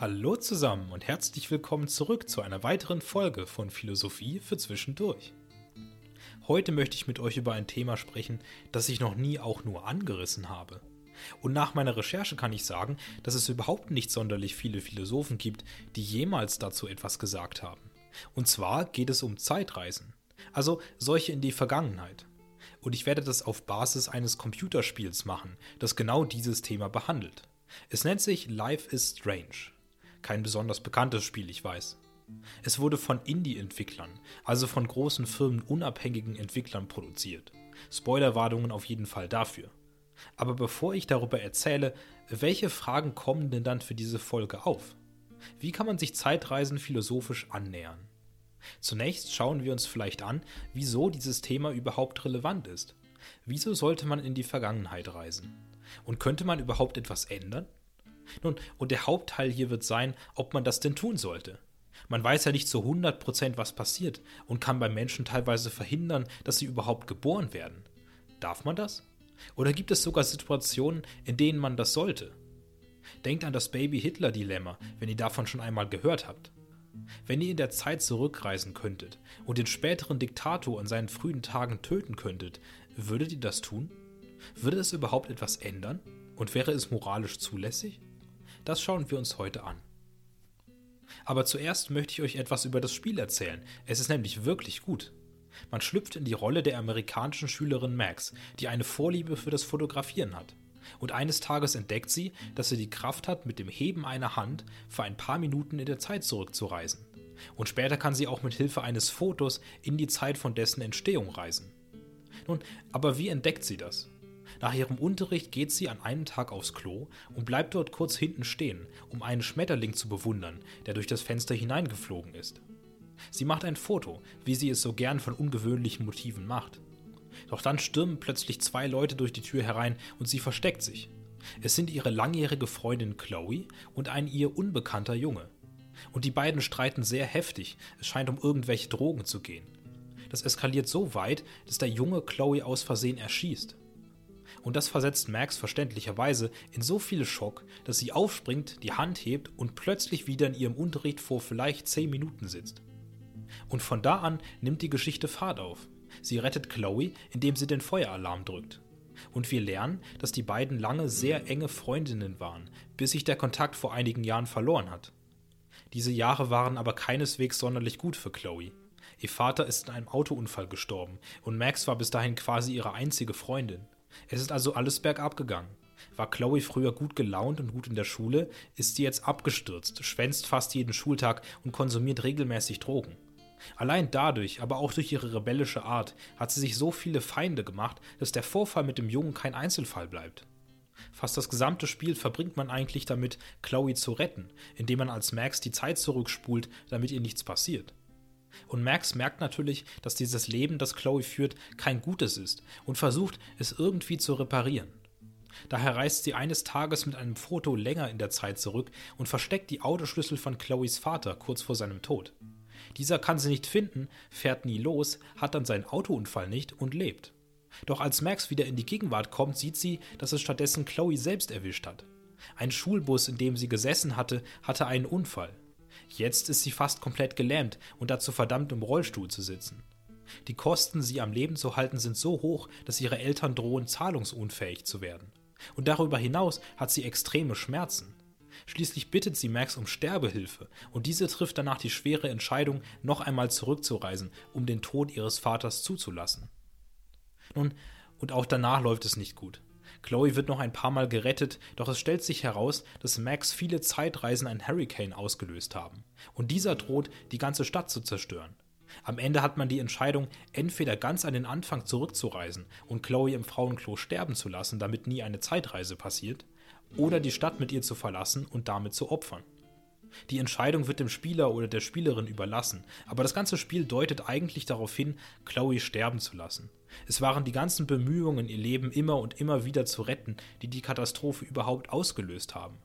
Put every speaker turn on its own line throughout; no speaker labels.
Hallo zusammen und herzlich willkommen zurück zu einer weiteren Folge von Philosophie für Zwischendurch. Heute möchte ich mit euch über ein Thema sprechen, das ich noch nie auch nur angerissen habe. Und nach meiner Recherche kann ich sagen, dass es überhaupt nicht sonderlich viele Philosophen gibt, die jemals dazu etwas gesagt haben. Und zwar geht es um Zeitreisen, also solche in die Vergangenheit. Und ich werde das auf Basis eines Computerspiels machen, das genau dieses Thema behandelt. Es nennt sich Life is Strange. Kein besonders bekanntes Spiel, ich weiß. Es wurde von Indie-Entwicklern, also von großen Firmen unabhängigen Entwicklern produziert. Spoilerwarnungen auf jeden Fall dafür. Aber bevor ich darüber erzähle, welche Fragen kommen denn dann für diese Folge auf? Wie kann man sich Zeitreisen philosophisch annähern? Zunächst schauen wir uns vielleicht an, wieso dieses Thema überhaupt relevant ist. Wieso sollte man in die Vergangenheit reisen? Und könnte man überhaupt etwas ändern? Nun, und der Hauptteil hier wird sein, ob man das denn tun sollte. Man weiß ja nicht zu 100%, was passiert und kann bei Menschen teilweise verhindern, dass sie überhaupt geboren werden. Darf man das? Oder gibt es sogar Situationen, in denen man das sollte? Denkt an das Baby-Hitler-Dilemma, wenn ihr davon schon einmal gehört habt. Wenn ihr in der Zeit zurückreisen könntet und den späteren Diktator in seinen frühen Tagen töten könntet, würdet ihr das tun? Würde es überhaupt etwas ändern? Und wäre es moralisch zulässig? Das schauen wir uns heute an. Aber zuerst möchte ich euch etwas über das Spiel erzählen. Es ist nämlich wirklich gut. Man schlüpft in die Rolle der amerikanischen Schülerin Max, die eine Vorliebe für das Fotografieren hat. Und eines Tages entdeckt sie, dass sie die Kraft hat, mit dem Heben einer Hand für ein paar Minuten in der Zeit zurückzureisen. Und später kann sie auch mit Hilfe eines Fotos in die Zeit von dessen Entstehung reisen. Nun, aber wie entdeckt sie das? Nach ihrem Unterricht geht sie an einem Tag aufs Klo und bleibt dort kurz hinten stehen, um einen Schmetterling zu bewundern, der durch das Fenster hineingeflogen ist. Sie macht ein Foto, wie sie es so gern von ungewöhnlichen Motiven macht. Doch dann stürmen plötzlich zwei Leute durch die Tür herein und sie versteckt sich. Es sind ihre langjährige Freundin Chloe und ein ihr unbekannter Junge. Und die beiden streiten sehr heftig, es scheint um irgendwelche Drogen zu gehen. Das eskaliert so weit, dass der Junge Chloe aus Versehen erschießt und das versetzt Max verständlicherweise in so viel Schock, dass sie aufspringt, die Hand hebt und plötzlich wieder in ihrem Unterricht vor vielleicht 10 Minuten sitzt. Und von da an nimmt die Geschichte Fahrt auf. Sie rettet Chloe, indem sie den Feueralarm drückt. Und wir lernen, dass die beiden lange sehr enge Freundinnen waren, bis sich der Kontakt vor einigen Jahren verloren hat. Diese Jahre waren aber keineswegs sonderlich gut für Chloe. Ihr Vater ist in einem Autounfall gestorben und Max war bis dahin quasi ihre einzige Freundin. Es ist also alles bergab gegangen. War Chloe früher gut gelaunt und gut in der Schule, ist sie jetzt abgestürzt, schwänzt fast jeden Schultag und konsumiert regelmäßig Drogen. Allein dadurch, aber auch durch ihre rebellische Art, hat sie sich so viele Feinde gemacht, dass der Vorfall mit dem Jungen kein Einzelfall bleibt. Fast das gesamte Spiel verbringt man eigentlich damit, Chloe zu retten, indem man als Max die Zeit zurückspult, damit ihr nichts passiert. Und Max merkt natürlich, dass dieses Leben, das Chloe führt, kein gutes ist und versucht, es irgendwie zu reparieren. Daher reist sie eines Tages mit einem Foto länger in der Zeit zurück und versteckt die Autoschlüssel von Chloes Vater kurz vor seinem Tod. Dieser kann sie nicht finden, fährt nie los, hat dann seinen Autounfall nicht und lebt. Doch als Max wieder in die Gegenwart kommt, sieht sie, dass es stattdessen Chloe selbst erwischt hat. Ein Schulbus, in dem sie gesessen hatte, hatte einen Unfall. Jetzt ist sie fast komplett gelähmt und dazu verdammt, im Rollstuhl zu sitzen. Die Kosten, sie am Leben zu halten, sind so hoch, dass ihre Eltern drohen, zahlungsunfähig zu werden. Und darüber hinaus hat sie extreme Schmerzen. Schließlich bittet sie Max um Sterbehilfe und diese trifft danach die schwere Entscheidung, noch einmal zurückzureisen, um den Tod ihres Vaters zuzulassen. Nun, und auch danach läuft es nicht gut. Chloe wird noch ein paar Mal gerettet, doch es stellt sich heraus, dass Max viele Zeitreisen ein Hurricane ausgelöst haben. Und dieser droht, die ganze Stadt zu zerstören. Am Ende hat man die Entscheidung, entweder ganz an den Anfang zurückzureisen und Chloe im Frauenklo sterben zu lassen, damit nie eine Zeitreise passiert, oder die Stadt mit ihr zu verlassen und damit zu opfern. Die Entscheidung wird dem Spieler oder der Spielerin überlassen, aber das ganze Spiel deutet eigentlich darauf hin, Chloe sterben zu lassen. Es waren die ganzen Bemühungen, ihr Leben immer und immer wieder zu retten, die die Katastrophe überhaupt ausgelöst haben.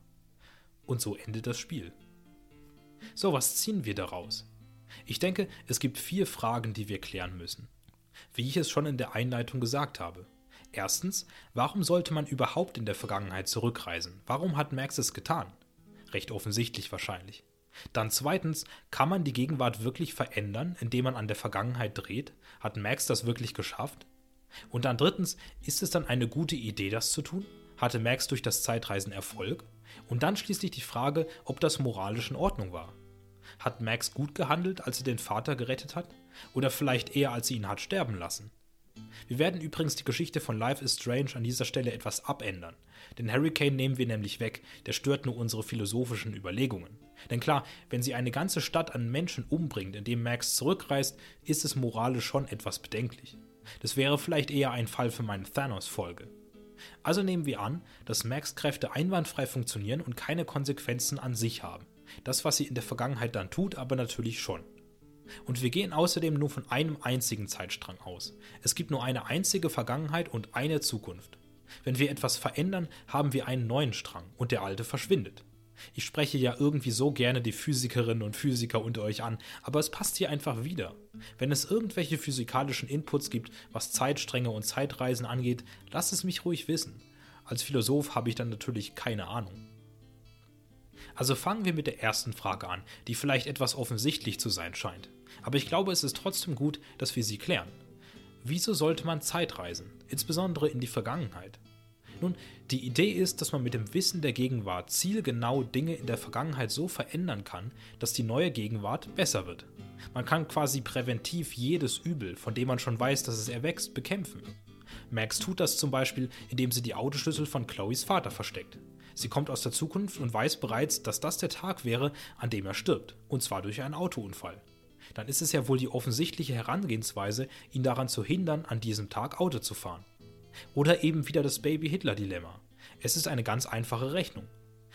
Und so endet das Spiel. So, was ziehen wir daraus? Ich denke, es gibt vier Fragen, die wir klären müssen. Wie ich es schon in der Einleitung gesagt habe. Erstens, warum sollte man überhaupt in der Vergangenheit zurückreisen? Warum hat Max es getan? Recht offensichtlich wahrscheinlich. Dann zweitens, kann man die Gegenwart wirklich verändern, indem man an der Vergangenheit dreht? Hat Max das wirklich geschafft? Und dann drittens, ist es dann eine gute Idee, das zu tun? Hatte Max durch das Zeitreisen Erfolg? Und dann schließlich die Frage, ob das moralisch in Ordnung war. Hat Max gut gehandelt, als sie den Vater gerettet hat? Oder vielleicht eher, als sie ihn hat sterben lassen? Wir werden übrigens die Geschichte von Life is Strange an dieser Stelle etwas abändern. Den Hurricane nehmen wir nämlich weg, der stört nur unsere philosophischen Überlegungen. Denn klar, wenn sie eine ganze Stadt an Menschen umbringt, indem Max zurückreist, ist es moralisch schon etwas bedenklich. Das wäre vielleicht eher ein Fall für meine Thanos-Folge. Also nehmen wir an, dass Max Kräfte einwandfrei funktionieren und keine Konsequenzen an sich haben. Das, was sie in der Vergangenheit dann tut, aber natürlich schon. Und wir gehen außerdem nur von einem einzigen Zeitstrang aus. Es gibt nur eine einzige Vergangenheit und eine Zukunft. Wenn wir etwas verändern, haben wir einen neuen Strang und der alte verschwindet. Ich spreche ja irgendwie so gerne die Physikerinnen und Physiker unter euch an, aber es passt hier einfach wieder. Wenn es irgendwelche physikalischen Inputs gibt, was Zeitstränge und Zeitreisen angeht, lasst es mich ruhig wissen. Als Philosoph habe ich dann natürlich keine Ahnung. Also fangen wir mit der ersten Frage an, die vielleicht etwas offensichtlich zu sein scheint. Aber ich glaube, es ist trotzdem gut, dass wir sie klären. Wieso sollte man Zeitreisen, insbesondere in die Vergangenheit? Nun, die Idee ist, dass man mit dem Wissen der Gegenwart zielgenau Dinge in der Vergangenheit so verändern kann, dass die neue Gegenwart besser wird. Man kann quasi präventiv jedes Übel, von dem man schon weiß, dass es erwächst, bekämpfen. Max tut das zum Beispiel, indem sie die Autoschlüssel von Chloes Vater versteckt. Sie kommt aus der Zukunft und weiß bereits, dass das der Tag wäre, an dem er stirbt, und zwar durch einen Autounfall. Dann ist es ja wohl die offensichtliche Herangehensweise, ihn daran zu hindern, an diesem Tag Auto zu fahren. Oder eben wieder das Baby-Hitler-Dilemma. Es ist eine ganz einfache Rechnung.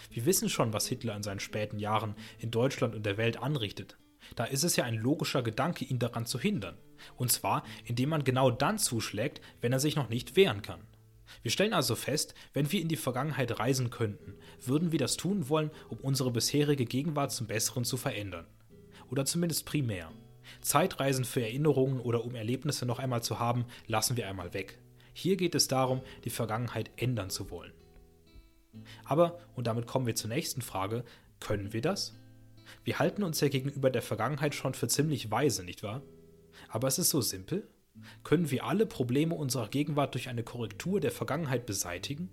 Wir wissen schon, was Hitler in seinen späten Jahren in Deutschland und der Welt anrichtet. Da ist es ja ein logischer Gedanke, ihn daran zu hindern. Und zwar, indem man genau dann zuschlägt, wenn er sich noch nicht wehren kann. Wir stellen also fest, wenn wir in die Vergangenheit reisen könnten, würden wir das tun wollen, um unsere bisherige Gegenwart zum Besseren zu verändern. Oder zumindest primär. Zeitreisen für Erinnerungen oder um Erlebnisse noch einmal zu haben, lassen wir einmal weg. Hier geht es darum, die Vergangenheit ändern zu wollen. Aber, und damit kommen wir zur nächsten Frage, können wir das? Wir halten uns ja gegenüber der Vergangenheit schon für ziemlich weise, nicht wahr? Aber es ist so simpel? Können wir alle Probleme unserer Gegenwart durch eine Korrektur der Vergangenheit beseitigen?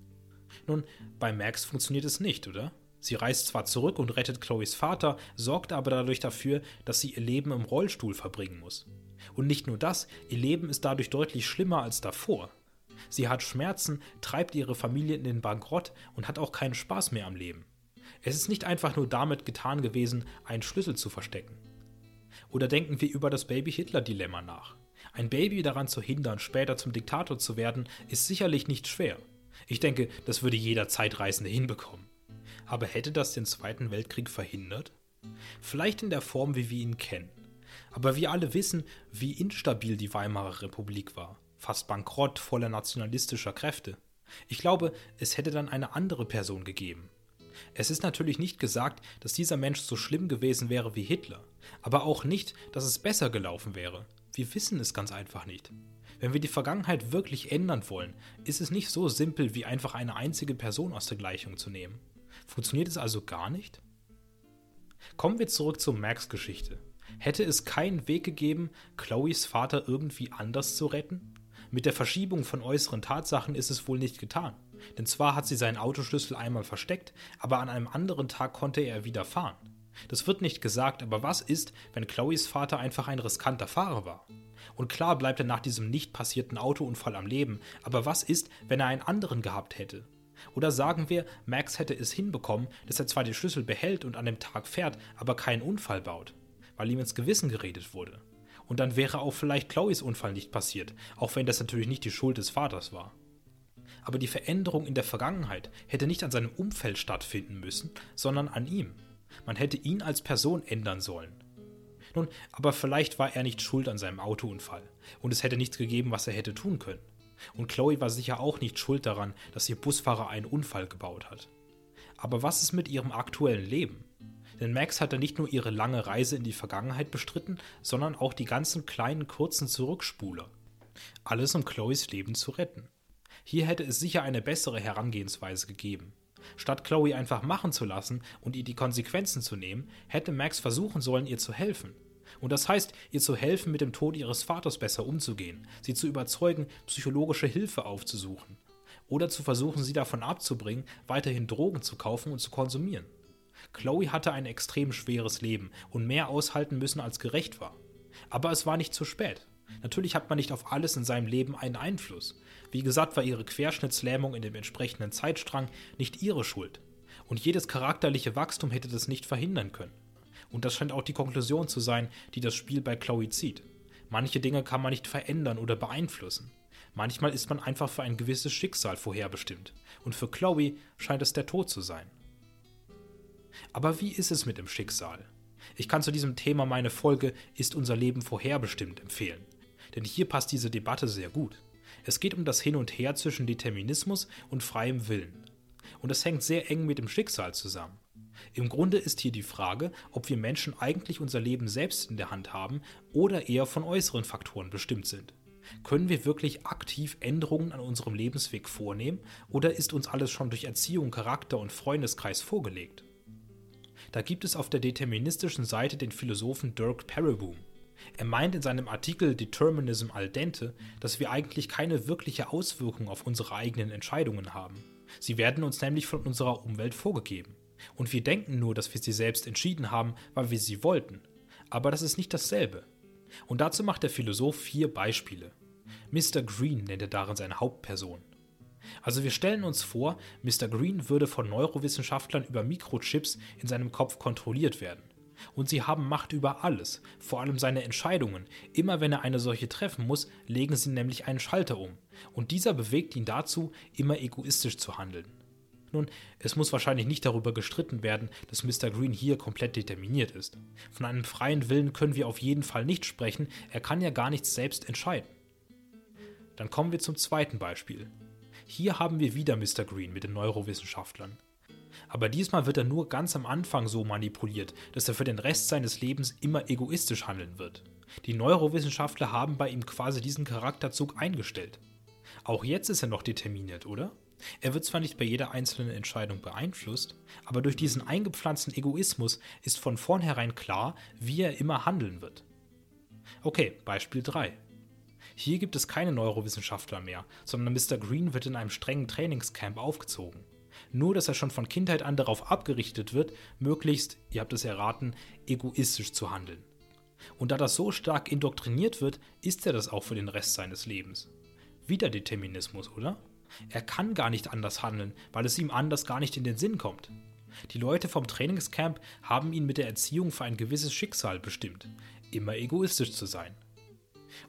Nun, bei Max funktioniert es nicht, oder? Sie reist zwar zurück und rettet Chloes Vater, sorgt aber dadurch dafür, dass sie ihr Leben im Rollstuhl verbringen muss. Und nicht nur das, ihr Leben ist dadurch deutlich schlimmer als davor. Sie hat Schmerzen, treibt ihre Familie in den Bankrott und hat auch keinen Spaß mehr am Leben. Es ist nicht einfach nur damit getan gewesen, einen Schlüssel zu verstecken. Oder denken wir über das Baby-Hitler-Dilemma nach. Ein Baby daran zu hindern, später zum Diktator zu werden, ist sicherlich nicht schwer. Ich denke, das würde jeder Zeitreisende hinbekommen. Aber hätte das den Zweiten Weltkrieg verhindert? Vielleicht in der Form, wie wir ihn kennen. Aber wir alle wissen, wie instabil die Weimarer Republik war fast bankrott, voller nationalistischer Kräfte. Ich glaube, es hätte dann eine andere Person gegeben. Es ist natürlich nicht gesagt, dass dieser Mensch so schlimm gewesen wäre wie Hitler, aber auch nicht, dass es besser gelaufen wäre. Wir wissen es ganz einfach nicht. Wenn wir die Vergangenheit wirklich ändern wollen, ist es nicht so simpel, wie einfach eine einzige Person aus der Gleichung zu nehmen. Funktioniert es also gar nicht? Kommen wir zurück zur Max-Geschichte. Hätte es keinen Weg gegeben, Chloes Vater irgendwie anders zu retten? Mit der Verschiebung von äußeren Tatsachen ist es wohl nicht getan. Denn zwar hat sie seinen Autoschlüssel einmal versteckt, aber an einem anderen Tag konnte er wieder fahren. Das wird nicht gesagt, aber was ist, wenn Chloes Vater einfach ein riskanter Fahrer war? Und klar bleibt er nach diesem nicht passierten Autounfall am Leben, aber was ist, wenn er einen anderen gehabt hätte? Oder sagen wir, Max hätte es hinbekommen, dass er zwar den Schlüssel behält und an dem Tag fährt, aber keinen Unfall baut, weil ihm ins Gewissen geredet wurde. Und dann wäre auch vielleicht Chloes Unfall nicht passiert, auch wenn das natürlich nicht die Schuld des Vaters war. Aber die Veränderung in der Vergangenheit hätte nicht an seinem Umfeld stattfinden müssen, sondern an ihm. Man hätte ihn als Person ändern sollen. Nun, aber vielleicht war er nicht schuld an seinem Autounfall und es hätte nichts gegeben, was er hätte tun können. Und Chloe war sicher auch nicht schuld daran, dass ihr Busfahrer einen Unfall gebaut hat. Aber was ist mit ihrem aktuellen Leben? Denn Max hatte nicht nur ihre lange Reise in die Vergangenheit bestritten, sondern auch die ganzen kleinen kurzen Zurückspuler. Alles um Chloes Leben zu retten. Hier hätte es sicher eine bessere Herangehensweise gegeben. Statt Chloe einfach machen zu lassen und ihr die Konsequenzen zu nehmen, hätte Max versuchen sollen, ihr zu helfen. Und das heißt, ihr zu helfen, mit dem Tod ihres Vaters besser umzugehen, sie zu überzeugen, psychologische Hilfe aufzusuchen. Oder zu versuchen, sie davon abzubringen, weiterhin Drogen zu kaufen und zu konsumieren. Chloe hatte ein extrem schweres Leben und mehr aushalten müssen, als gerecht war. Aber es war nicht zu spät. Natürlich hat man nicht auf alles in seinem Leben einen Einfluss. Wie gesagt, war ihre Querschnittslähmung in dem entsprechenden Zeitstrang nicht ihre Schuld. Und jedes charakterliche Wachstum hätte das nicht verhindern können. Und das scheint auch die Konklusion zu sein, die das Spiel bei Chloe zieht. Manche Dinge kann man nicht verändern oder beeinflussen. Manchmal ist man einfach für ein gewisses Schicksal vorherbestimmt. Und für Chloe scheint es der Tod zu sein. Aber wie ist es mit dem Schicksal? Ich kann zu diesem Thema meine Folge Ist unser Leben vorherbestimmt empfehlen. Denn hier passt diese Debatte sehr gut. Es geht um das Hin und Her zwischen Determinismus und freiem Willen. Und es hängt sehr eng mit dem Schicksal zusammen. Im Grunde ist hier die Frage, ob wir Menschen eigentlich unser Leben selbst in der Hand haben oder eher von äußeren Faktoren bestimmt sind. Können wir wirklich aktiv Änderungen an unserem Lebensweg vornehmen oder ist uns alles schon durch Erziehung, Charakter und Freundeskreis vorgelegt? Da gibt es auf der deterministischen Seite den Philosophen Dirk Pereboom. Er meint in seinem Artikel Determinism al dente, dass wir eigentlich keine wirkliche Auswirkung auf unsere eigenen Entscheidungen haben. Sie werden uns nämlich von unserer Umwelt vorgegeben. Und wir denken nur, dass wir sie selbst entschieden haben, weil wir sie wollten. Aber das ist nicht dasselbe. Und dazu macht der Philosoph vier Beispiele. Mr. Green nennt er darin seine Hauptperson. Also wir stellen uns vor, Mr. Green würde von Neurowissenschaftlern über Mikrochips in seinem Kopf kontrolliert werden. Und sie haben Macht über alles, vor allem seine Entscheidungen. Immer wenn er eine solche treffen muss, legen sie nämlich einen Schalter um. Und dieser bewegt ihn dazu, immer egoistisch zu handeln. Nun, es muss wahrscheinlich nicht darüber gestritten werden, dass Mr. Green hier komplett determiniert ist. Von einem freien Willen können wir auf jeden Fall nicht sprechen, er kann ja gar nichts selbst entscheiden. Dann kommen wir zum zweiten Beispiel. Hier haben wir wieder Mr. Green mit den Neurowissenschaftlern. Aber diesmal wird er nur ganz am Anfang so manipuliert, dass er für den Rest seines Lebens immer egoistisch handeln wird. Die Neurowissenschaftler haben bei ihm quasi diesen Charakterzug eingestellt. Auch jetzt ist er noch determiniert, oder? Er wird zwar nicht bei jeder einzelnen Entscheidung beeinflusst, aber durch diesen eingepflanzten Egoismus ist von vornherein klar, wie er immer handeln wird. Okay, Beispiel 3. Hier gibt es keine Neurowissenschaftler mehr, sondern Mr. Green wird in einem strengen Trainingscamp aufgezogen. Nur, dass er schon von Kindheit an darauf abgerichtet wird, möglichst, ihr habt es erraten, egoistisch zu handeln. Und da das so stark indoktriniert wird, ist er das auch für den Rest seines Lebens. Wieder Determinismus, oder? Er kann gar nicht anders handeln, weil es ihm anders gar nicht in den Sinn kommt. Die Leute vom Trainingscamp haben ihn mit der Erziehung für ein gewisses Schicksal bestimmt, immer egoistisch zu sein.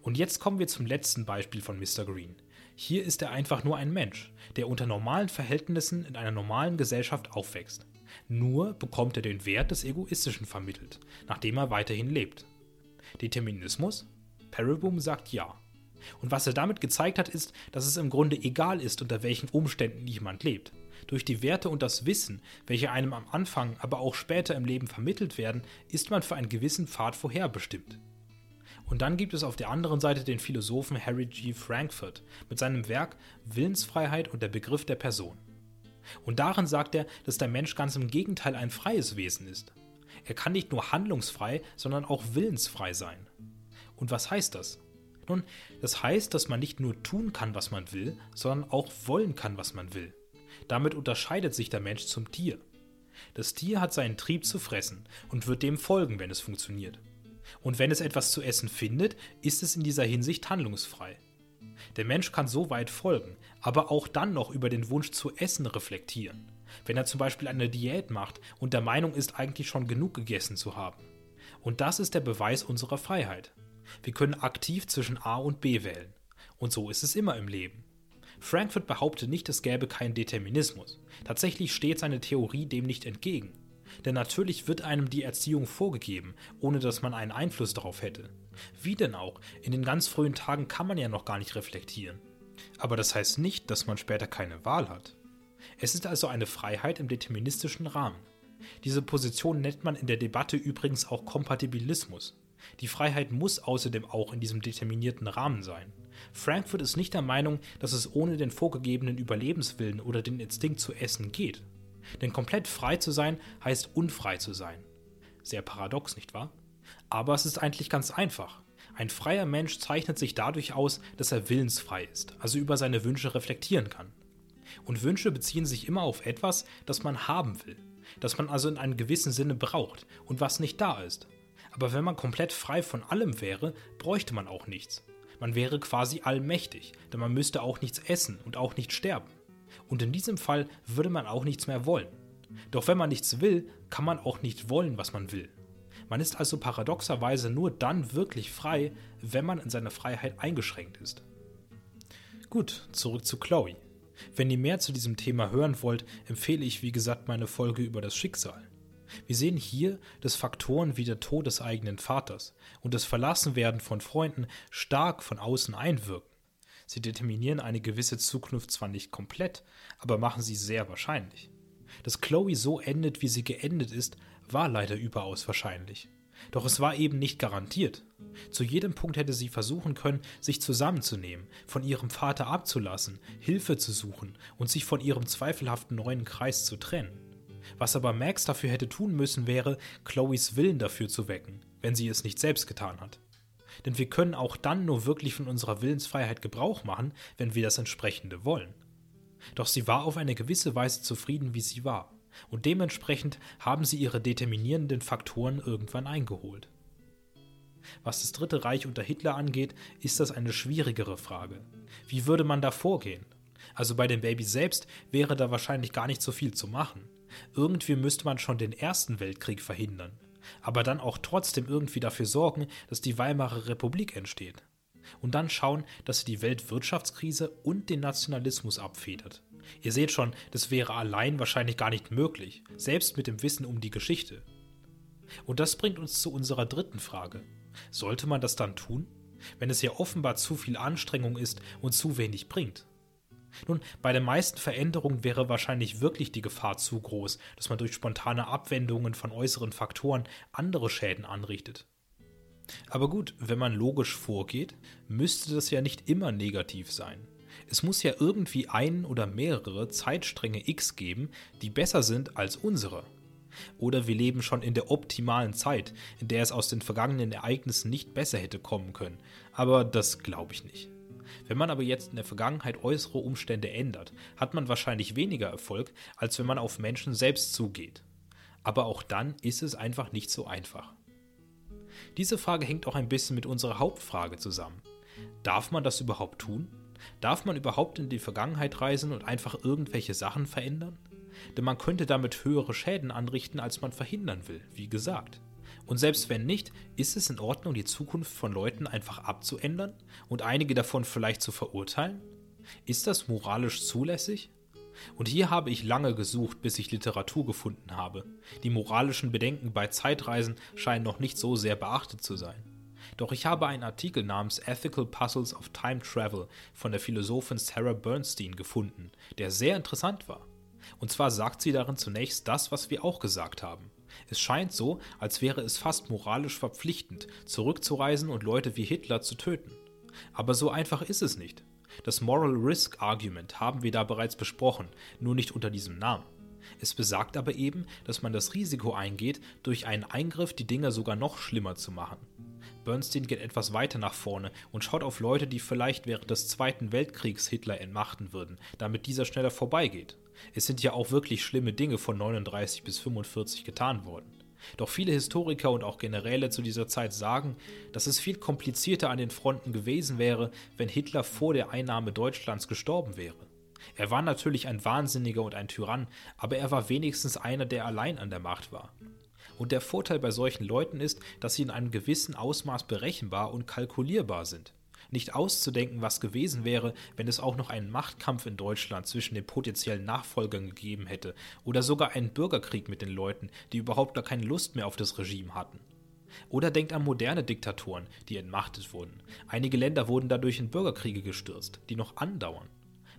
Und jetzt kommen wir zum letzten Beispiel von Mr. Green. Hier ist er einfach nur ein Mensch, der unter normalen Verhältnissen in einer normalen Gesellschaft aufwächst. Nur bekommt er den Wert des Egoistischen vermittelt, nachdem er weiterhin lebt. Determinismus? Parabum sagt ja. Und was er damit gezeigt hat, ist, dass es im Grunde egal ist, unter welchen Umständen jemand lebt. Durch die Werte und das Wissen, welche einem am Anfang, aber auch später im Leben vermittelt werden, ist man für einen gewissen Pfad vorherbestimmt. Und dann gibt es auf der anderen Seite den Philosophen Harry G. Frankfurt mit seinem Werk Willensfreiheit und der Begriff der Person. Und darin sagt er, dass der Mensch ganz im Gegenteil ein freies Wesen ist. Er kann nicht nur handlungsfrei, sondern auch willensfrei sein. Und was heißt das? Nun, das heißt, dass man nicht nur tun kann, was man will, sondern auch wollen kann, was man will. Damit unterscheidet sich der Mensch zum Tier. Das Tier hat seinen Trieb zu fressen und wird dem folgen, wenn es funktioniert. Und wenn es etwas zu essen findet, ist es in dieser Hinsicht handlungsfrei. Der Mensch kann so weit folgen, aber auch dann noch über den Wunsch zu essen reflektieren. Wenn er zum Beispiel eine Diät macht und der Meinung ist, eigentlich schon genug gegessen zu haben. Und das ist der Beweis unserer Freiheit. Wir können aktiv zwischen A und B wählen. Und so ist es immer im Leben. Frankfurt behauptet nicht, es gäbe keinen Determinismus. Tatsächlich steht seine Theorie dem nicht entgegen. Denn natürlich wird einem die Erziehung vorgegeben, ohne dass man einen Einfluss darauf hätte. Wie denn auch? In den ganz frühen Tagen kann man ja noch gar nicht reflektieren. Aber das heißt nicht, dass man später keine Wahl hat. Es ist also eine Freiheit im deterministischen Rahmen. Diese Position nennt man in der Debatte übrigens auch Kompatibilismus. Die Freiheit muss außerdem auch in diesem determinierten Rahmen sein. Frankfurt ist nicht der Meinung, dass es ohne den vorgegebenen Überlebenswillen oder den Instinkt zu essen geht. Denn komplett frei zu sein heißt unfrei zu sein. Sehr paradox, nicht wahr? Aber es ist eigentlich ganz einfach. Ein freier Mensch zeichnet sich dadurch aus, dass er willensfrei ist, also über seine Wünsche reflektieren kann. Und Wünsche beziehen sich immer auf etwas, das man haben will, das man also in einem gewissen Sinne braucht und was nicht da ist. Aber wenn man komplett frei von allem wäre, bräuchte man auch nichts. Man wäre quasi allmächtig, denn man müsste auch nichts essen und auch nicht sterben. Und in diesem Fall würde man auch nichts mehr wollen. Doch wenn man nichts will, kann man auch nicht wollen, was man will. Man ist also paradoxerweise nur dann wirklich frei, wenn man in seiner Freiheit eingeschränkt ist. Gut, zurück zu Chloe. Wenn ihr mehr zu diesem Thema hören wollt, empfehle ich wie gesagt meine Folge über das Schicksal. Wir sehen hier, dass Faktoren wie der Tod des eigenen Vaters und das Verlassenwerden von Freunden stark von außen einwirken. Sie determinieren eine gewisse Zukunft zwar nicht komplett, aber machen sie sehr wahrscheinlich. Dass Chloe so endet, wie sie geendet ist, war leider überaus wahrscheinlich. Doch es war eben nicht garantiert. Zu jedem Punkt hätte sie versuchen können, sich zusammenzunehmen, von ihrem Vater abzulassen, Hilfe zu suchen und sich von ihrem zweifelhaften neuen Kreis zu trennen. Was aber Max dafür hätte tun müssen, wäre, Chloes Willen dafür zu wecken, wenn sie es nicht selbst getan hat. Denn wir können auch dann nur wirklich von unserer Willensfreiheit Gebrauch machen, wenn wir das entsprechende wollen. Doch sie war auf eine gewisse Weise zufrieden, wie sie war, und dementsprechend haben sie ihre determinierenden Faktoren irgendwann eingeholt. Was das Dritte Reich unter Hitler angeht, ist das eine schwierigere Frage. Wie würde man da vorgehen? Also bei den Babys selbst wäre da wahrscheinlich gar nicht so viel zu machen. Irgendwie müsste man schon den Ersten Weltkrieg verhindern, aber dann auch trotzdem irgendwie dafür sorgen, dass die Weimarer Republik entsteht. Und dann schauen, dass sie die Weltwirtschaftskrise und den Nationalismus abfedert. Ihr seht schon, das wäre allein wahrscheinlich gar nicht möglich, selbst mit dem Wissen um die Geschichte. Und das bringt uns zu unserer dritten Frage. Sollte man das dann tun, wenn es ja offenbar zu viel Anstrengung ist und zu wenig bringt? Nun, bei den meisten Veränderungen wäre wahrscheinlich wirklich die Gefahr zu groß, dass man durch spontane Abwendungen von äußeren Faktoren andere Schäden anrichtet. Aber gut, wenn man logisch vorgeht, müsste das ja nicht immer negativ sein. Es muss ja irgendwie ein oder mehrere Zeitstränge X geben, die besser sind als unsere. Oder wir leben schon in der optimalen Zeit, in der es aus den vergangenen Ereignissen nicht besser hätte kommen können. Aber das glaube ich nicht. Wenn man aber jetzt in der Vergangenheit äußere Umstände ändert, hat man wahrscheinlich weniger Erfolg, als wenn man auf Menschen selbst zugeht. Aber auch dann ist es einfach nicht so einfach. Diese Frage hängt auch ein bisschen mit unserer Hauptfrage zusammen. Darf man das überhaupt tun? Darf man überhaupt in die Vergangenheit reisen und einfach irgendwelche Sachen verändern? Denn man könnte damit höhere Schäden anrichten, als man verhindern will, wie gesagt. Und selbst wenn nicht, ist es in Ordnung, die Zukunft von Leuten einfach abzuändern und einige davon vielleicht zu verurteilen? Ist das moralisch zulässig? Und hier habe ich lange gesucht, bis ich Literatur gefunden habe. Die moralischen Bedenken bei Zeitreisen scheinen noch nicht so sehr beachtet zu sein. Doch ich habe einen Artikel namens Ethical Puzzles of Time Travel von der Philosophin Sarah Bernstein gefunden, der sehr interessant war. Und zwar sagt sie darin zunächst das, was wir auch gesagt haben. Es scheint so, als wäre es fast moralisch verpflichtend, zurückzureisen und Leute wie Hitler zu töten. Aber so einfach ist es nicht. Das Moral Risk Argument haben wir da bereits besprochen, nur nicht unter diesem Namen. Es besagt aber eben, dass man das Risiko eingeht, durch einen Eingriff die Dinge sogar noch schlimmer zu machen. Bernstein geht etwas weiter nach vorne und schaut auf Leute, die vielleicht während des Zweiten Weltkriegs Hitler entmachten würden, damit dieser schneller vorbeigeht. Es sind ja auch wirklich schlimme Dinge von 39 bis 45 getan worden. Doch viele Historiker und auch Generäle zu dieser Zeit sagen, dass es viel komplizierter an den Fronten gewesen wäre, wenn Hitler vor der Einnahme Deutschlands gestorben wäre. Er war natürlich ein Wahnsinniger und ein Tyrann, aber er war wenigstens einer, der allein an der Macht war. Und der Vorteil bei solchen Leuten ist, dass sie in einem gewissen Ausmaß berechenbar und kalkulierbar sind nicht auszudenken, was gewesen wäre, wenn es auch noch einen Machtkampf in Deutschland zwischen den potenziellen Nachfolgern gegeben hätte oder sogar einen Bürgerkrieg mit den Leuten, die überhaupt gar keine Lust mehr auf das Regime hatten. Oder denkt an moderne Diktatoren, die entmachtet wurden. Einige Länder wurden dadurch in Bürgerkriege gestürzt, die noch andauern.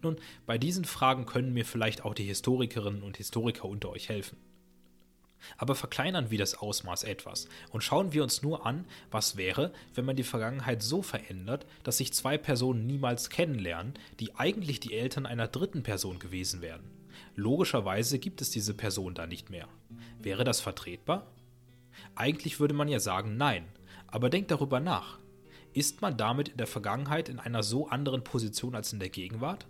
Nun, bei diesen Fragen können mir vielleicht auch die Historikerinnen und Historiker unter euch helfen. Aber verkleinern wir das Ausmaß etwas und schauen wir uns nur an, was wäre, wenn man die Vergangenheit so verändert, dass sich zwei Personen niemals kennenlernen, die eigentlich die Eltern einer dritten Person gewesen wären. Logischerweise gibt es diese Person da nicht mehr. Wäre das vertretbar? Eigentlich würde man ja sagen nein, aber denkt darüber nach. Ist man damit in der Vergangenheit in einer so anderen Position als in der Gegenwart?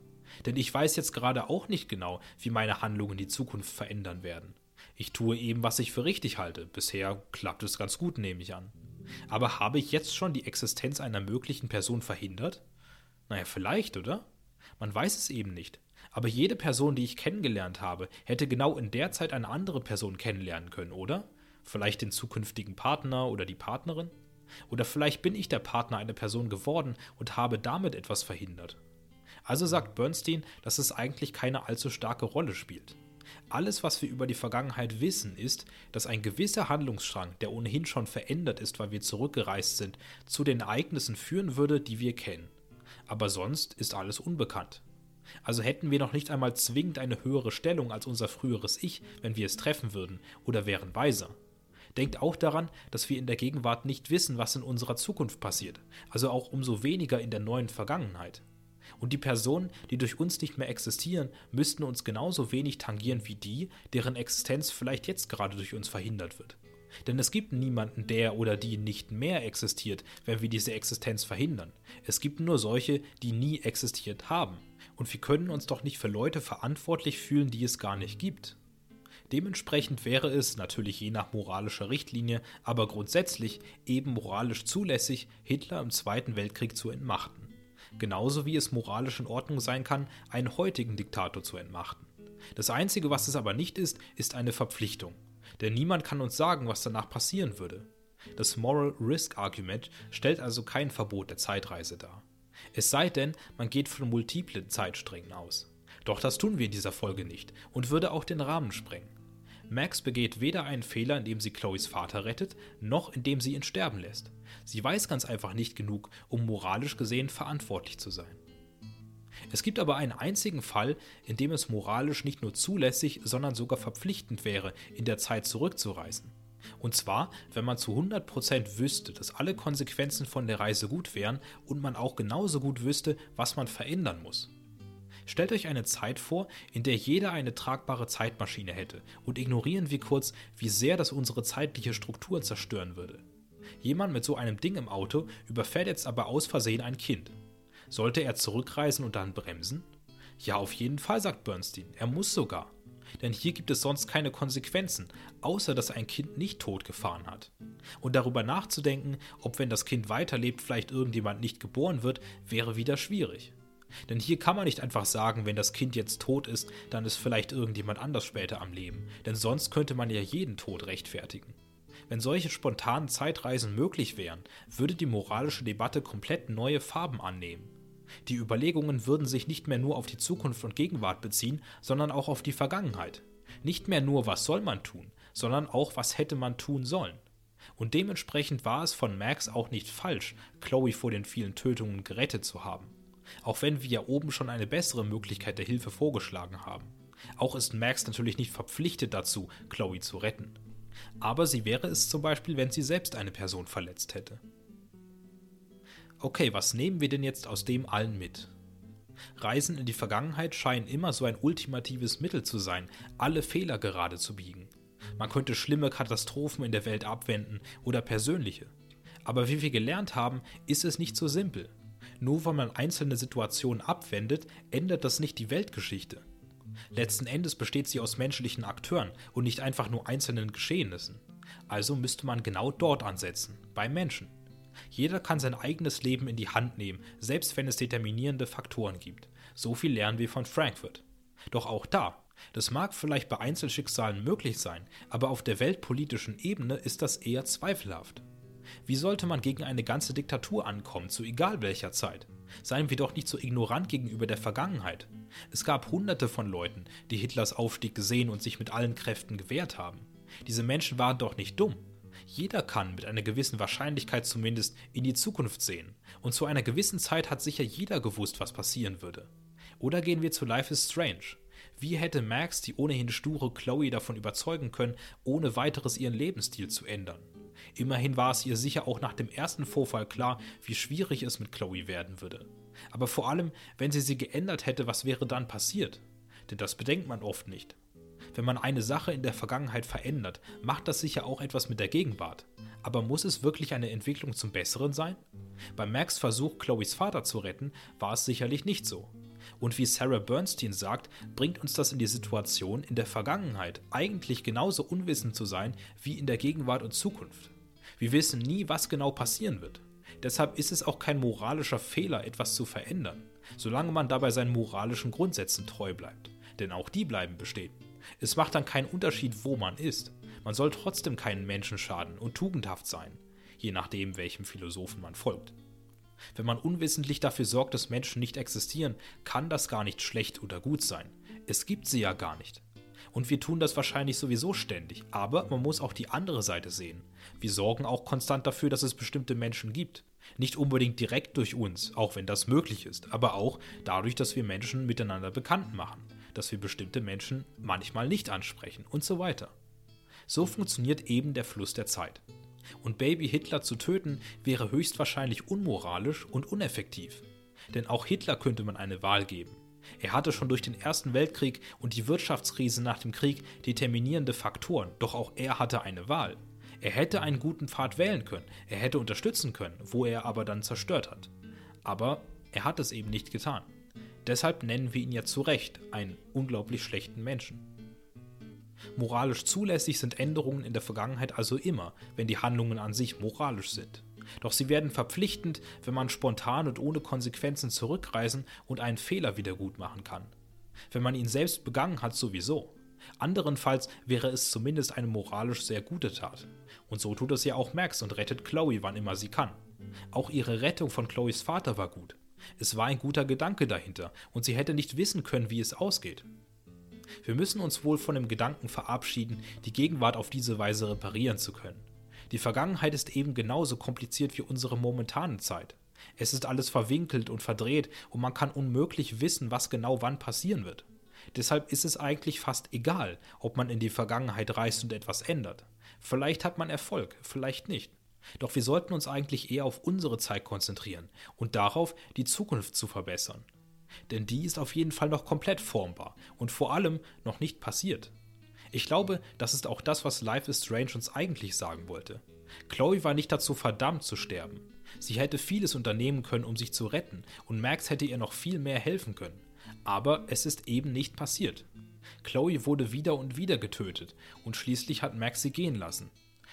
Denn ich weiß jetzt gerade auch nicht genau, wie meine Handlungen die Zukunft verändern werden. Ich tue eben, was ich für richtig halte. Bisher klappt es ganz gut, nehme ich an. Aber habe ich jetzt schon die Existenz einer möglichen Person verhindert? Naja, vielleicht, oder? Man weiß es eben nicht. Aber jede Person, die ich kennengelernt habe, hätte genau in der Zeit eine andere Person kennenlernen können, oder? Vielleicht den zukünftigen Partner oder die Partnerin? Oder vielleicht bin ich der Partner einer Person geworden und habe damit etwas verhindert. Also sagt Bernstein, dass es eigentlich keine allzu starke Rolle spielt. Alles, was wir über die Vergangenheit wissen, ist, dass ein gewisser Handlungsstrang, der ohnehin schon verändert ist, weil wir zurückgereist sind, zu den Ereignissen führen würde, die wir kennen. Aber sonst ist alles unbekannt. Also hätten wir noch nicht einmal zwingend eine höhere Stellung als unser früheres Ich, wenn wir es treffen würden, oder wären weiser. Denkt auch daran, dass wir in der Gegenwart nicht wissen, was in unserer Zukunft passiert, also auch umso weniger in der neuen Vergangenheit. Und die Personen, die durch uns nicht mehr existieren, müssten uns genauso wenig tangieren wie die, deren Existenz vielleicht jetzt gerade durch uns verhindert wird. Denn es gibt niemanden, der oder die nicht mehr existiert, wenn wir diese Existenz verhindern. Es gibt nur solche, die nie existiert haben. Und wir können uns doch nicht für Leute verantwortlich fühlen, die es gar nicht gibt. Dementsprechend wäre es, natürlich je nach moralischer Richtlinie, aber grundsätzlich eben moralisch zulässig, Hitler im Zweiten Weltkrieg zu entmachten. Genauso wie es moralisch in Ordnung sein kann, einen heutigen Diktator zu entmachten. Das Einzige, was es aber nicht ist, ist eine Verpflichtung. Denn niemand kann uns sagen, was danach passieren würde. Das Moral Risk Argument stellt also kein Verbot der Zeitreise dar. Es sei denn, man geht von multiplen Zeitsträngen aus. Doch das tun wir in dieser Folge nicht und würde auch den Rahmen sprengen. Max begeht weder einen Fehler, indem sie Chloes Vater rettet, noch indem sie ihn sterben lässt. Sie weiß ganz einfach nicht genug, um moralisch gesehen verantwortlich zu sein. Es gibt aber einen einzigen Fall, in dem es moralisch nicht nur zulässig, sondern sogar verpflichtend wäre, in der Zeit zurückzureisen. Und zwar, wenn man zu 100% wüsste, dass alle Konsequenzen von der Reise gut wären und man auch genauso gut wüsste, was man verändern muss. Stellt euch eine Zeit vor, in der jeder eine tragbare Zeitmaschine hätte und ignorieren wir kurz, wie sehr das unsere zeitliche Struktur zerstören würde. Jemand mit so einem Ding im Auto überfährt jetzt aber aus Versehen ein Kind. Sollte er zurückreisen und dann bremsen? Ja, auf jeden Fall, sagt Bernstein. Er muss sogar. Denn hier gibt es sonst keine Konsequenzen, außer dass ein Kind nicht tot gefahren hat. Und darüber nachzudenken, ob wenn das Kind weiterlebt, vielleicht irgendjemand nicht geboren wird, wäre wieder schwierig. Denn hier kann man nicht einfach sagen, wenn das Kind jetzt tot ist, dann ist vielleicht irgendjemand anders später am Leben. Denn sonst könnte man ja jeden Tod rechtfertigen. Wenn solche spontanen Zeitreisen möglich wären, würde die moralische Debatte komplett neue Farben annehmen. Die Überlegungen würden sich nicht mehr nur auf die Zukunft und Gegenwart beziehen, sondern auch auf die Vergangenheit. Nicht mehr nur, was soll man tun, sondern auch, was hätte man tun sollen. Und dementsprechend war es von Max auch nicht falsch, Chloe vor den vielen Tötungen gerettet zu haben auch wenn wir ja oben schon eine bessere Möglichkeit der Hilfe vorgeschlagen haben. Auch ist Max natürlich nicht verpflichtet dazu, Chloe zu retten. Aber sie wäre es zum Beispiel, wenn sie selbst eine Person verletzt hätte. Okay, was nehmen wir denn jetzt aus dem allen mit? Reisen in die Vergangenheit scheinen immer so ein ultimatives Mittel zu sein, alle Fehler gerade zu biegen. Man könnte schlimme Katastrophen in der Welt abwenden oder persönliche. Aber wie wir gelernt haben, ist es nicht so simpel. Nur weil man einzelne Situationen abwendet, ändert das nicht die Weltgeschichte. Letzten Endes besteht sie aus menschlichen Akteuren und nicht einfach nur einzelnen Geschehnissen. Also müsste man genau dort ansetzen, beim Menschen. Jeder kann sein eigenes Leben in die Hand nehmen, selbst wenn es determinierende Faktoren gibt. So viel lernen wir von Frankfurt. Doch auch da, das mag vielleicht bei Einzelschicksalen möglich sein, aber auf der weltpolitischen Ebene ist das eher zweifelhaft. Wie sollte man gegen eine ganze Diktatur ankommen, zu egal welcher Zeit? Seien wir doch nicht so ignorant gegenüber der Vergangenheit. Es gab hunderte von Leuten, die Hitlers Aufstieg gesehen und sich mit allen Kräften gewehrt haben. Diese Menschen waren doch nicht dumm. Jeder kann mit einer gewissen Wahrscheinlichkeit zumindest in die Zukunft sehen. Und zu einer gewissen Zeit hat sicher jeder gewusst, was passieren würde. Oder gehen wir zu Life is Strange. Wie hätte Max die ohnehin sture Chloe davon überzeugen können, ohne weiteres ihren Lebensstil zu ändern? Immerhin war es ihr sicher auch nach dem ersten Vorfall klar, wie schwierig es mit Chloe werden würde. Aber vor allem, wenn sie sie geändert hätte, was wäre dann passiert? Denn das bedenkt man oft nicht. Wenn man eine Sache in der Vergangenheit verändert, macht das sicher auch etwas mit der Gegenwart. Aber muss es wirklich eine Entwicklung zum Besseren sein? Bei Max Versuch, Chloes Vater zu retten, war es sicherlich nicht so. Und wie Sarah Bernstein sagt, bringt uns das in die Situation, in der Vergangenheit eigentlich genauso unwissend zu sein wie in der Gegenwart und Zukunft. Wir wissen nie, was genau passieren wird. Deshalb ist es auch kein moralischer Fehler, etwas zu verändern, solange man dabei seinen moralischen Grundsätzen treu bleibt. Denn auch die bleiben bestehen. Es macht dann keinen Unterschied, wo man ist. Man soll trotzdem keinen Menschen schaden und tugendhaft sein, je nachdem, welchem Philosophen man folgt. Wenn man unwissentlich dafür sorgt, dass Menschen nicht existieren, kann das gar nicht schlecht oder gut sein. Es gibt sie ja gar nicht. Und wir tun das wahrscheinlich sowieso ständig, aber man muss auch die andere Seite sehen. Wir sorgen auch konstant dafür, dass es bestimmte Menschen gibt. Nicht unbedingt direkt durch uns, auch wenn das möglich ist, aber auch dadurch, dass wir Menschen miteinander bekannt machen, dass wir bestimmte Menschen manchmal nicht ansprechen und so weiter. So funktioniert eben der Fluss der Zeit. Und Baby Hitler zu töten wäre höchstwahrscheinlich unmoralisch und uneffektiv. Denn auch Hitler könnte man eine Wahl geben. Er hatte schon durch den Ersten Weltkrieg und die Wirtschaftskrise nach dem Krieg determinierende Faktoren, doch auch er hatte eine Wahl. Er hätte einen guten Pfad wählen können, er hätte unterstützen können, wo er aber dann zerstört hat. Aber er hat es eben nicht getan. Deshalb nennen wir ihn ja zu Recht einen unglaublich schlechten Menschen. Moralisch zulässig sind Änderungen in der Vergangenheit also immer, wenn die Handlungen an sich moralisch sind. Doch sie werden verpflichtend, wenn man spontan und ohne Konsequenzen zurückreisen und einen Fehler wiedergutmachen kann. Wenn man ihn selbst begangen hat, sowieso. Anderenfalls wäre es zumindest eine moralisch sehr gute Tat. Und so tut es ja auch Max und rettet Chloe, wann immer sie kann. Auch ihre Rettung von Chloes Vater war gut. Es war ein guter Gedanke dahinter und sie hätte nicht wissen können, wie es ausgeht. Wir müssen uns wohl von dem Gedanken verabschieden, die Gegenwart auf diese Weise reparieren zu können. Die Vergangenheit ist eben genauso kompliziert wie unsere momentane Zeit. Es ist alles verwinkelt und verdreht und man kann unmöglich wissen, was genau wann passieren wird. Deshalb ist es eigentlich fast egal, ob man in die Vergangenheit reist und etwas ändert. Vielleicht hat man Erfolg, vielleicht nicht. Doch wir sollten uns eigentlich eher auf unsere Zeit konzentrieren und darauf, die Zukunft zu verbessern. Denn die ist auf jeden Fall noch komplett formbar und vor allem noch nicht passiert. Ich glaube, das ist auch das, was Life is Strange uns eigentlich sagen wollte. Chloe war nicht dazu verdammt zu sterben. Sie hätte vieles unternehmen können, um sich zu retten, und Max hätte ihr noch viel mehr helfen können. Aber es ist eben nicht passiert. Chloe wurde wieder und wieder getötet, und schließlich hat Max sie gehen lassen.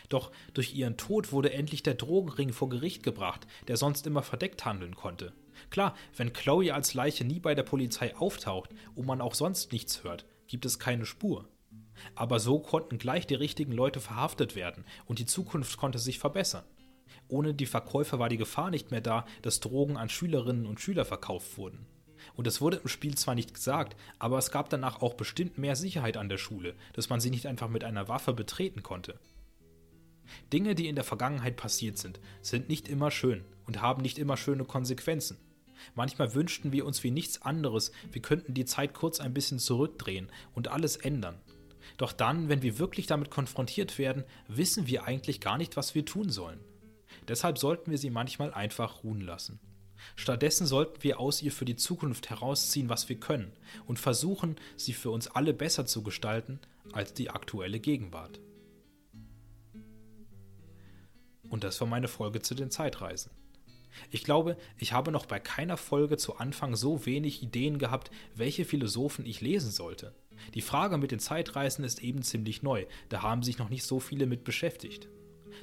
Doch durch ihren Tod wurde endlich der Drogenring vor Gericht gebracht, der sonst immer verdeckt handeln konnte. Klar, wenn Chloe als Leiche nie bei der Polizei auftaucht und man auch sonst nichts hört, gibt es keine Spur. Aber so konnten gleich die richtigen Leute verhaftet werden und die Zukunft konnte sich verbessern. Ohne die Verkäufer war die Gefahr nicht mehr da, dass Drogen an Schülerinnen und Schüler verkauft wurden. Und es wurde im Spiel zwar nicht gesagt, aber es gab danach auch bestimmt mehr Sicherheit an der Schule, dass man sie nicht einfach mit einer Waffe betreten konnte. Dinge, die in der Vergangenheit passiert sind, sind nicht immer schön und haben nicht immer schöne Konsequenzen. Manchmal wünschten wir uns wie nichts anderes, wir könnten die Zeit kurz ein bisschen zurückdrehen und alles ändern. Doch dann, wenn wir wirklich damit konfrontiert werden, wissen wir eigentlich gar nicht, was wir tun sollen. Deshalb sollten wir sie manchmal einfach ruhen lassen. Stattdessen sollten wir aus ihr für die Zukunft herausziehen, was wir können, und versuchen, sie für uns alle besser zu gestalten als die aktuelle Gegenwart. Und das war meine Folge zu den Zeitreisen. Ich glaube, ich habe noch bei keiner Folge zu Anfang so wenig Ideen gehabt, welche Philosophen ich lesen sollte. Die Frage mit den Zeitreisen ist eben ziemlich neu, da haben sich noch nicht so viele mit beschäftigt.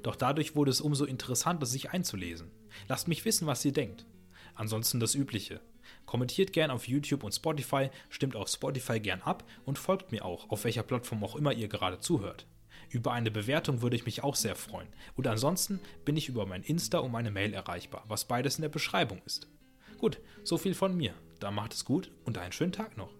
Doch dadurch wurde es umso interessanter, sich einzulesen. Lasst mich wissen, was ihr denkt. Ansonsten das Übliche. Kommentiert gern auf YouTube und Spotify, stimmt auf Spotify gern ab und folgt mir auch, auf welcher Plattform auch immer ihr gerade zuhört. Über eine Bewertung würde ich mich auch sehr freuen. Und ansonsten bin ich über mein Insta und meine Mail erreichbar, was beides in der Beschreibung ist. Gut, so viel von mir. Dann macht es gut und einen schönen Tag noch.